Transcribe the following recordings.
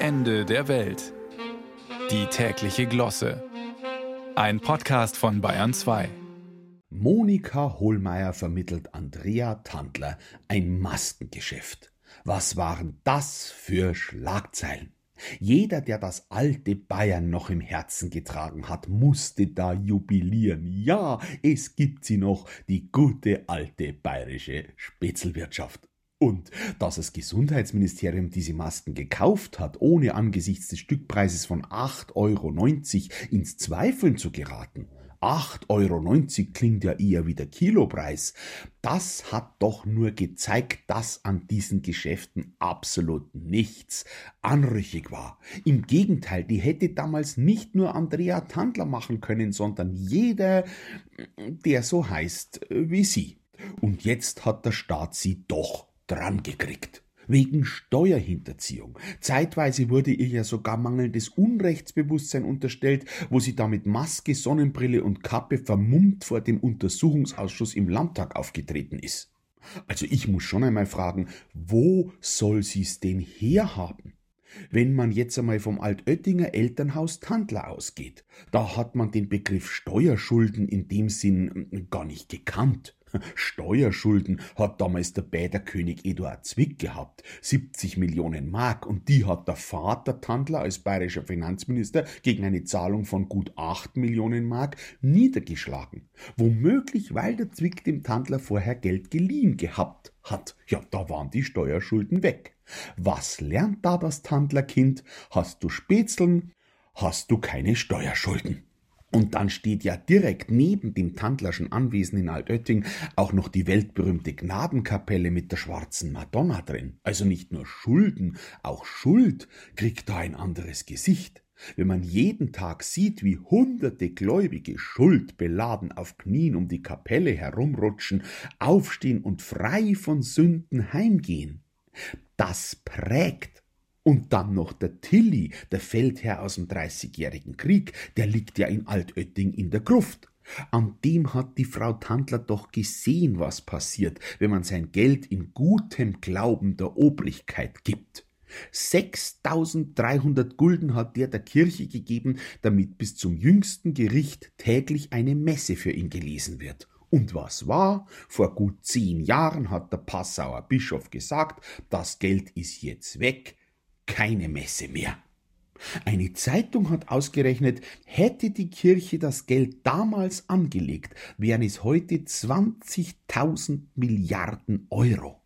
Ende der Welt. Die tägliche Glosse. Ein Podcast von Bayern 2. Monika Hohlmeier vermittelt Andrea Tandler ein Maskengeschäft. Was waren das für Schlagzeilen? Jeder, der das alte Bayern noch im Herzen getragen hat, musste da jubilieren. Ja, es gibt sie noch, die gute alte bayerische Spätzelwirtschaft. Und dass das Gesundheitsministerium diese Masken gekauft hat, ohne angesichts des Stückpreises von 8,90 Euro ins Zweifeln zu geraten. 8,90 Euro klingt ja eher wie der Kilopreis. Das hat doch nur gezeigt, dass an diesen Geschäften absolut nichts anrüchig war. Im Gegenteil, die hätte damals nicht nur Andrea Tandler machen können, sondern jeder, der so heißt wie sie. Und jetzt hat der Staat sie doch dran gekriegt. Wegen Steuerhinterziehung. Zeitweise wurde ihr ja sogar mangelndes Unrechtsbewusstsein unterstellt, wo sie da mit Maske, Sonnenbrille und Kappe vermummt vor dem Untersuchungsausschuss im Landtag aufgetreten ist. Also ich muss schon einmal fragen, wo soll sie's denn herhaben? Wenn man jetzt einmal vom Altöttinger Elternhaus Tandler ausgeht, da hat man den Begriff Steuerschulden in dem Sinn gar nicht gekannt. Steuerschulden hat damals der Bäderkönig Eduard Zwick gehabt, 70 Millionen Mark, und die hat der Vater Tandler als bayerischer Finanzminister gegen eine Zahlung von gut 8 Millionen Mark niedergeschlagen. Womöglich, weil der Zwick dem Tandler vorher Geld geliehen gehabt hat. Ja, da waren die Steuerschulden weg. Was lernt da das Tandlerkind? Hast du Spätzeln, hast du keine Steuerschulden. Und dann steht ja direkt neben dem Tandlerschen Anwesen in Altötting auch noch die weltberühmte Gnadenkapelle mit der schwarzen Madonna drin. Also nicht nur Schulden, auch Schuld kriegt da ein anderes Gesicht. Wenn man jeden Tag sieht, wie hunderte Gläubige schuldbeladen auf Knien um die Kapelle herumrutschen, aufstehen und frei von Sünden heimgehen, das prägt und dann noch der Tilly, der Feldherr aus dem Dreißigjährigen Krieg, der liegt ja in Altötting in der Gruft. An dem hat die Frau Tandler doch gesehen, was passiert, wenn man sein Geld in gutem Glauben der Obrigkeit gibt. 6300 Gulden hat der der Kirche gegeben, damit bis zum jüngsten Gericht täglich eine Messe für ihn gelesen wird. Und was war? Vor gut zehn Jahren hat der Passauer Bischof gesagt, das Geld ist jetzt weg, keine Messe mehr. Eine Zeitung hat ausgerechnet, hätte die Kirche das Geld damals angelegt, wären es heute 20.000 Milliarden Euro.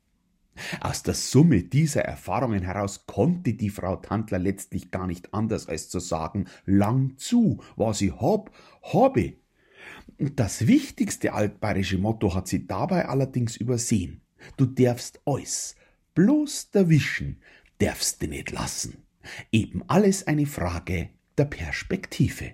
Aus der Summe dieser Erfahrungen heraus konnte die Frau Tandler letztlich gar nicht anders als zu sagen, lang zu, was sie hab, habe. Das wichtigste altbayerische Motto hat sie dabei allerdings übersehen. Du darfst alles, bloß erwischen, darfst du nicht lassen. Eben alles eine Frage der Perspektive.